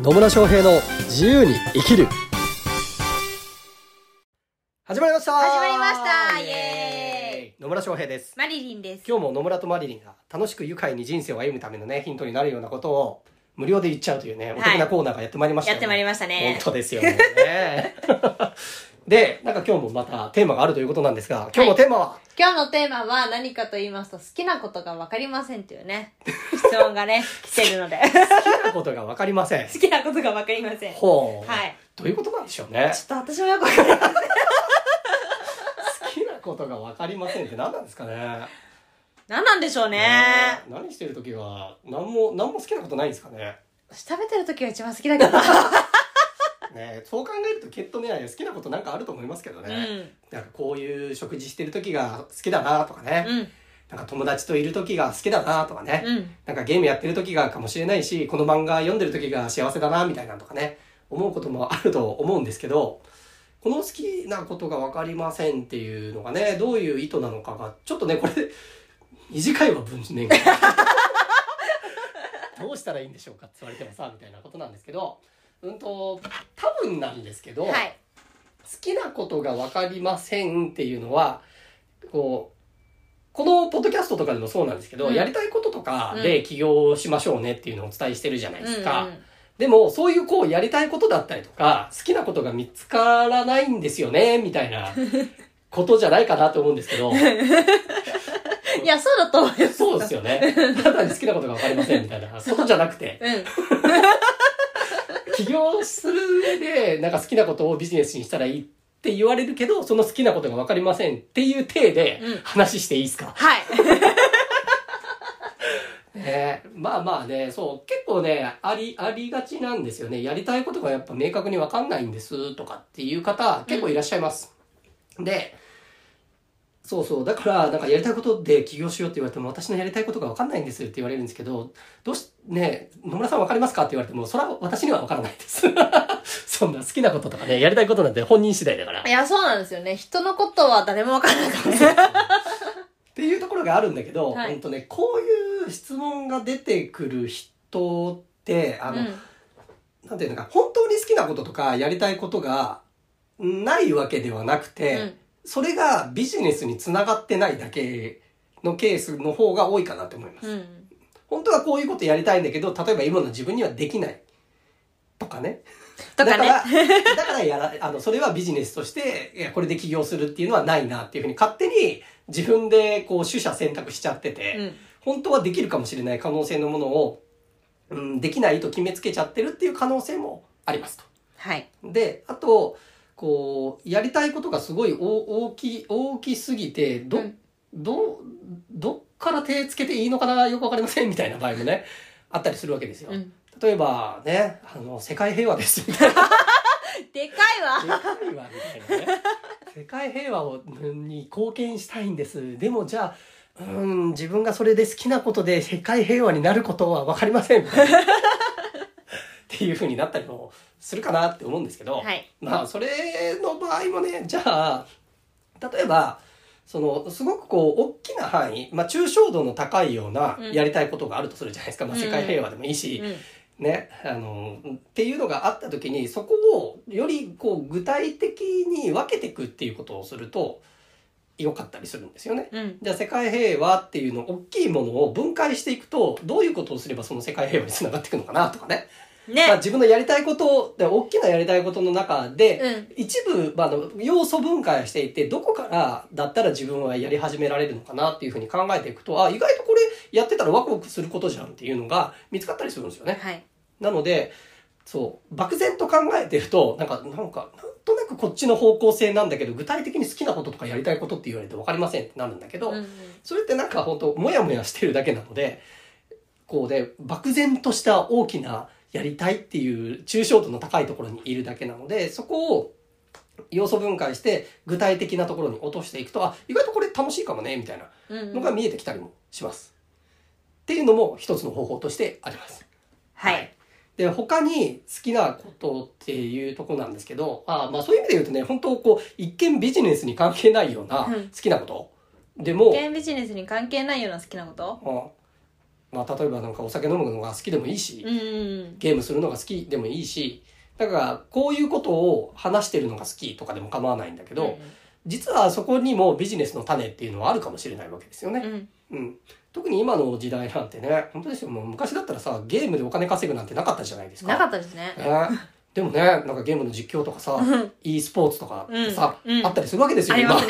野村翔平の自由に生きる。始まりました。始まりました。イエ野村翔平です。マリリンです。今日も野村とマリリンが楽しく愉快に人生を歩むためのねヒントになるようなことを無料で言っちゃうというねお得なコーナーがやってまいりましたやってまいりましたね。本当ですよねでなんか今日もまたテーマがあるということなんですが今日のテーマは、今日のテーマは何かと言いますと、好きなことがわかりませんっていうね、質問がね、来てるので。好きなことが分かりません好きなことがわかりません。ちょほう、はいどういうことなんでしょうね？っと私もよくわかりません。好きなことが分かりませんって何なんですかね？何なんでしょうね。ねえ何してる時は何も何も好きなことないんですかね？食べてる時が一番好きだけど。ねえそう考えるときっとね好きなことなんかあると思いますけどね、うん。なんかこういう食事してる時が好きだなとかね、うん。なんか友達といる時が好きだなとかね、うん。なんかゲームやってる時がかもしれないしこの漫画読んでる時が幸せだなみたいなのとかね。思うこともあると思うんですけどこの好きなことが分かりませんっていうのがねどういう意図なのかがちょっとねこれ短いわ文面が。どうしたらいいんでしょうかって言われてもさみたいなことなんですけどうんと多分なんですけど、はい。好きなことが分かりませんっていうのはこうこのポッドキャストとかでもそうなんですけど、うん。やりたいこととかで起業しましょうねっていうのをお伝えしてるじゃないですか、うんうんでもそういうこうやりたいことだったりとか好きなことが見つからないんですよねみたいな ことじゃないかなと思うんですけど。いや、そうだと思います。そうですよね。ただに好きなことが分かりませんみたいな。ことじゃなくて。うん。起業する上でなんか好きなことをビジネスにしたらいいって言われるけどその好きなことが分かりませんっていう体でうん。話していいですか、はい。ね。まあまあねそう結構ねありありがちなんですよね。やりたいことがやっぱ明確に分かんないんですとかっていう方結構いらっしゃいます、でそうそう。だからなんかやりたいことで起業しようって言われても私のやりたいことが分かんないんですって言われるんですけどどうしね野村さん分かりますかって言われてもそれは私には分からないです。そんな好きなこととかねやりたいことなんて本人次第だから。いや、そうなんですよね。人のことは誰もわからないからね。っていうところがあるんだけど、はい。ほんとねこういう質問が出てくる人ってあの、うん。なんていうのか本当に好きなこととかやりたいことがないわけではなくて、うんそれがビジネスにつながってないだけのケースの方が多いかなと思います、うん。本当はこういうことやりたいんだけど例えば今の自分にはできないとかねとかねだからだからやらあのそれはビジネスとしていやこれで起業するっていうのはないなっていうふうに勝手に自分でこう取捨選択しちゃってて、うん。本当はできるかもしれない可能性のものを、うん、できないと決めつけちゃってるっていう可能性もありますと。はい。であとこうやりたいことがすごい大大き大きすぎてど,、うんどどっから手つけていいのかなよくわかりませんみたいな場合もね あったりするわけですよ。うん。例えばねあの世界平和です みたいな。でかいわ世界はみたいなね 世界平和をに貢献したいんですでもじゃあうん自分がそれで好きなことで世界平和になることは分かりませんみたいなっていうふうになったりもするかなって思うんですけど、はい。まあそれの場合もねじゃあ例えばそのすごくこう大きな範囲、まあ、抽象度の高いようなうんやりたいことがあるとするじゃないですか、まあ、うん世界平和でもいいし、うん。ね、あのっていうのがあった時にそこをよりこう具体的に分けていくっていうことをすると良かったりするんですよね。うん。じゃあ世界平和っていうの大きいものを分解していくとどういうことをすればその世界平和につながっていくのかなとかね、ね。まあ、自分のやりたいことで大きなやりたいことの中で、うん。一部、まあ、要素分解していてどこからだったら自分はやり始められるのかなっていうふうに考えていくとあ意外とこれやってたらワクワクすることじゃんっていうのが見つかったりするんですよね。はい。なのでそう漠然と考えてるとなんかなんかなんとなくこっちの方向性なんだけど具体的に好きなこととかやりたいことって言われて分かりませんってなるんだけど、うん。それってなんか本当モヤモヤしてるだけなのでこうで漠然とした大きなやりたいっていう抽象度の高いところにいるだけなのでそこを要素分解して具体的なところに落としていくとあ意外とこれ楽しいかもねみたいなうん。のが見えてきたりもします。っていうのも一つの方法としてあります。はい。で他に好きなことっていうところなんですけどあまあそういう意味で言うとね本当こう一見ビジネスに関係ないようなうん好きなことでも、ゲームビジネスに関係ないような好きなこと？あまあ、例えばなんかお酒飲むのが好きでもいいし、うん。ゲームするのが好きでもいいし、だからこういうことを話してるのが好きとかでも構わないんだけど、実はそこにもビジネスの種っていうのはあるかもしれないわけですよね。うん。うん。特に今の時代なんてね、本当ですよ。もう昔だったらさ、ゲームでお金稼ぐなんてなかったじゃないですか。なかったですね。ね、でもね、なんかゲームの実況とかさ、e スポーツとかさ、あったりするわけですよ、ね。今 っ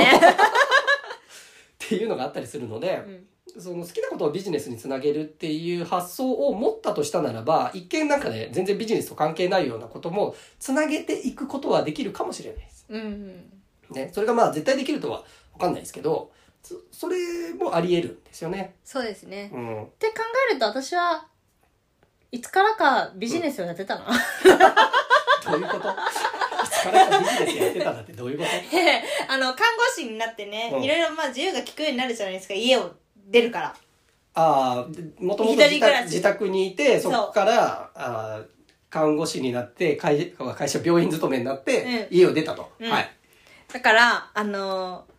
ていうのがあったりするので、うんその好きなことをビジネスにつなげるっていう発想を持ったとしたならば、一見なんかね、全然ビジネスと関係ないようなことも、つなげていくことはできるかもしれないです。うんね。それがまあ絶対できるとはわかんないですけど、そそれもあり得るんですよね。そうですねうん。って考えると私はいつからかビジネスをやってたな、どういうこと？いつからかビジネスやってたんだってどういうこと？あの看護師になってね、うんいろいろまあ自由が利くようになるじゃないですか家を出るから。ああ、もともと自宅にいて、そこから、あー看護師になって、会会社、病院勤めになって、うん。家を出たと。うん。はい。だからあのー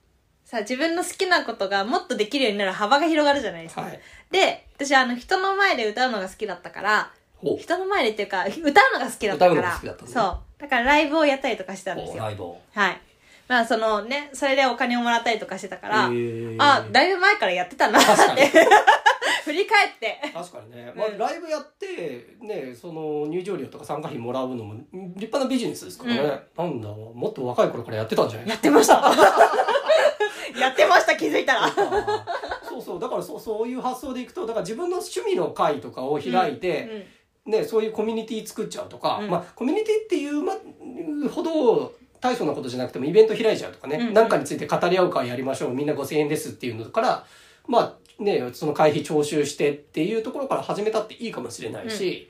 さ自分の好きなことがもっとできるようになる幅が広がるじゃないですか、はい。で私あの人の前で歌うのが好きだったから。人の前でっていうか歌うのが好きだったから。ね。そう。だからライブをやったりとかしてたんですよ。ライブを。はいまあそのねそれでお金をもらったりとかしてたから、へー。あだいぶ前からやってたなって。振り返って。確かにね。まあ、うんライブやって、ね、その入場料とか参加費もらうのも立派なビジネスですからね。なんだ、もっと若い頃からやってたんじゃない？やってました。やってました気づいたら。そうそう。だからそう、そういう発想でいくと、だから自分の趣味の会とかを開いて、ね、そういうコミュニティ作っちゃうとか、うん。まあ、コミュニティっていう、ま、ほど大層なことじゃなくてもイベント開いちゃうとかね、うんうん。なんかについて語り合う会やりましょう、みんな5000円ですっていうのから、まあね、その会費徴収してっていうところから始めたっていいかもしれないし、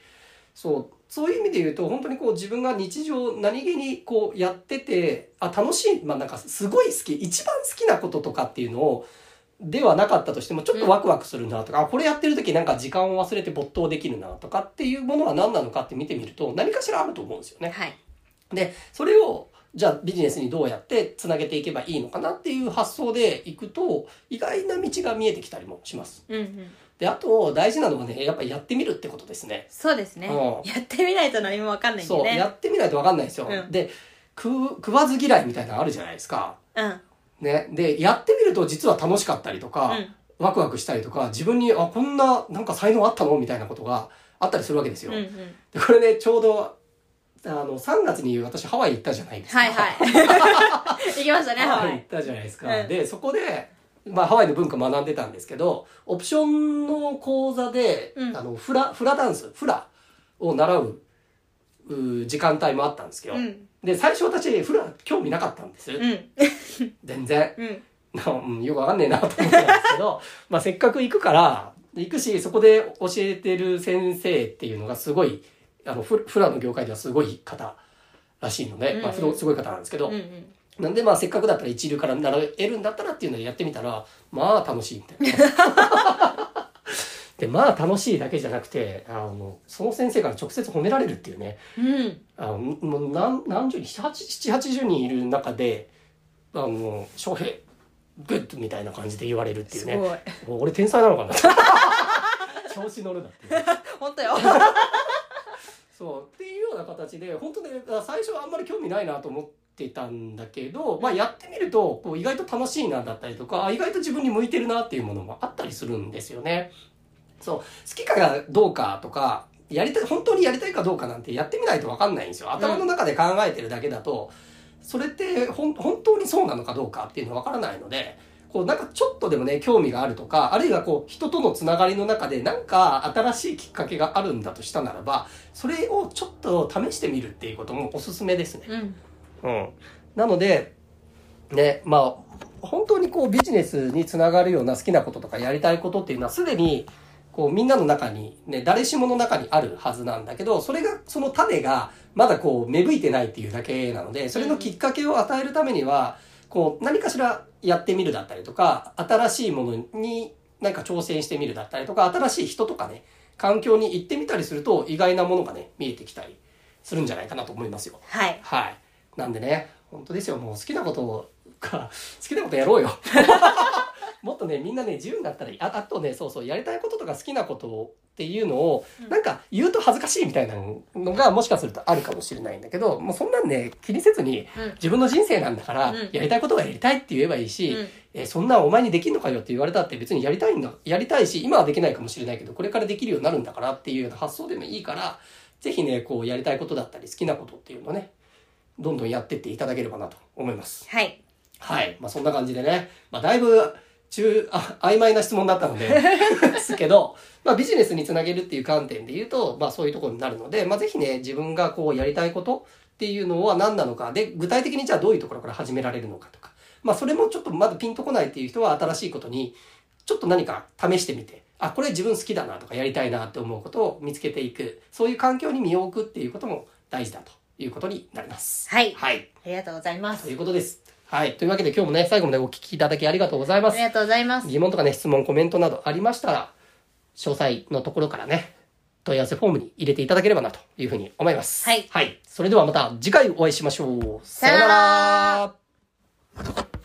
そう、そういう意味で言うと、本当にこう自分が日常何気にこうやってて、あ、楽しい、まあなんかすごい好き、一番好きなこととかっていうのを、ではなかったとしても、ちょっとワクワクするなとか、あこれやってる時なんか時間を忘れて没頭できるなとかっていうものは何なのかって見てみると、何かしらあると思うんですよね。はい。で、それを、じゃあビジネスにどうやってつなげていけばいいのかなっていう発想でいくと、意外な道が見えてきたりもします。うんうんで、あと大事なのはね、やっぱりやってみるってことですね。そうですね、うんやってみないと何もわかんないんでそう、ねやってみないとわかんないんですよ。うんで、食う、食わず嫌いみたいなのあるじゃないですか。うんね。で、やってみると実は楽しかったりとか、うんワクワクしたりとか、自分に、あ、こんな、なんか才能あったの？みたいなことがあったりするわけですよ。うんうんでこれね、ちょうど、あの、3月に私ハワイ行ったじゃないですか。はいはい 行きましたねハワイハワイ行ったじゃないですか。うんで、そこで、まあ、ハワイの文化学んでたんですけど、オプションの講座で、うんあの、フラ、フラダンス、フラを習う、う時間帯もあったんですけど、うんで、最初私、フラ興味なかったんです。うん全然。よくわかんねえなと思ってたんですけど、まあせっかく行くから、行くし、そこで教えてる先生っていうのがすごい、あの、フフラの業界ではすごい方らしいので、まあすごい方なんですけど、うんうん。なんでまあせっかくだったら一流から習えるんだったらっていうのでやってみたら、まあ楽しいみたいな。で、まあ楽しいだけじゃなくて、あの、その先生から直接褒められるっていうね、うん。あのもう何何十人、7、80人いる中で、あの、翔平、グッドみたいな感じで言われるっていうね。すごい。俺天才なのかな。調子乗るなって。本当よそうっていうような形で本当ね最初はあんまり興味ないなと思ってたんだけど、まあ、やってみるとこう意外と楽しいなだったりとかあ意外と自分に向いてるなっていうものもあったりするんですよね。そう好きかがどうかとかやりたい本当にやりたいかどうかなんてやってみないと分かんないんですよ。頭の中で考えてるだけだと、それって本当にそうなのかどうかっていうのは分からないのでこうなんかちょっとでもね興味があるとかあるいはこう人とのつながりの中でなんか新しいきっかけがあるんだとしたならばそれをちょっと試してみるっていうこともおすすめですね。うんうん、なのでねまあ本当にこうビジネスにつながるような好きなこととかやりたいことっていうのはすでにこうみんなの中にね誰しもの中にあるはずなんだけどそれがその種がまだこう芽吹いてないっていうだけなのでそれのきっかけを与えるためにはこう何かしらやってみるだったりとか新しいものに何か挑戦してみるだったりとか新しい人とかね環境に行ってみたりすると意外なものがね見えてきたりするんじゃないかなと思いますよ。はいはい。なんでね、本当ですよ。もう好きなことが、好きなことやろうよ。もっとね、みんなね、自由になったらいい。ああとね、そうそう、やりたいこととか好きなことっていうのを、うんなんか言うと恥ずかしいみたいなのがもしかするとあるかもしれないんだけど、もうそんなんね、気にせずに、うん自分の人生なんだから、うんやりたいことはやりたいって言えばいいし、うんえそんなお前にできんのかよって言われたって別にやりたいんだ、やりたいし、今はできないかもしれないけど、これからできるようになるんだからっていうような発想でもいいから、ぜひね、こうやりたいことだったり好きなことっていうのをね、どんどんやってっていただければなと思います。はい。はい。まあそんな感じでね、まあだいぶ中、あ、曖昧な質問だったので、ですけど、まあビジネスにつなげるっていう観点で言うと、まあそういうところになるので、まあぜひね、自分がこうやりたいことっていうのは何なのか、で、具体的にじゃあどういうところから始められるのかとか、まあそれもちょっとまだピンとこないっていう人は新しいことに、ちょっと何か試してみて、あ、これ自分好きだなとかやりたいなって思うことを見つけていく、そういう環境に身を置くっていうことも大事だということになります。はいはい。ありがとうございますとい。うことです。はい。というわけで今日もね、最後までお聞きいただきありがとうございますあり。がとうございます。疑問とかね、質問、コメントなどありましたら、詳細のところからね、問い合わせフォームに入れていただければなというふうに思います。はいはい。それではまた次回お会いしましょう。さよならさよなら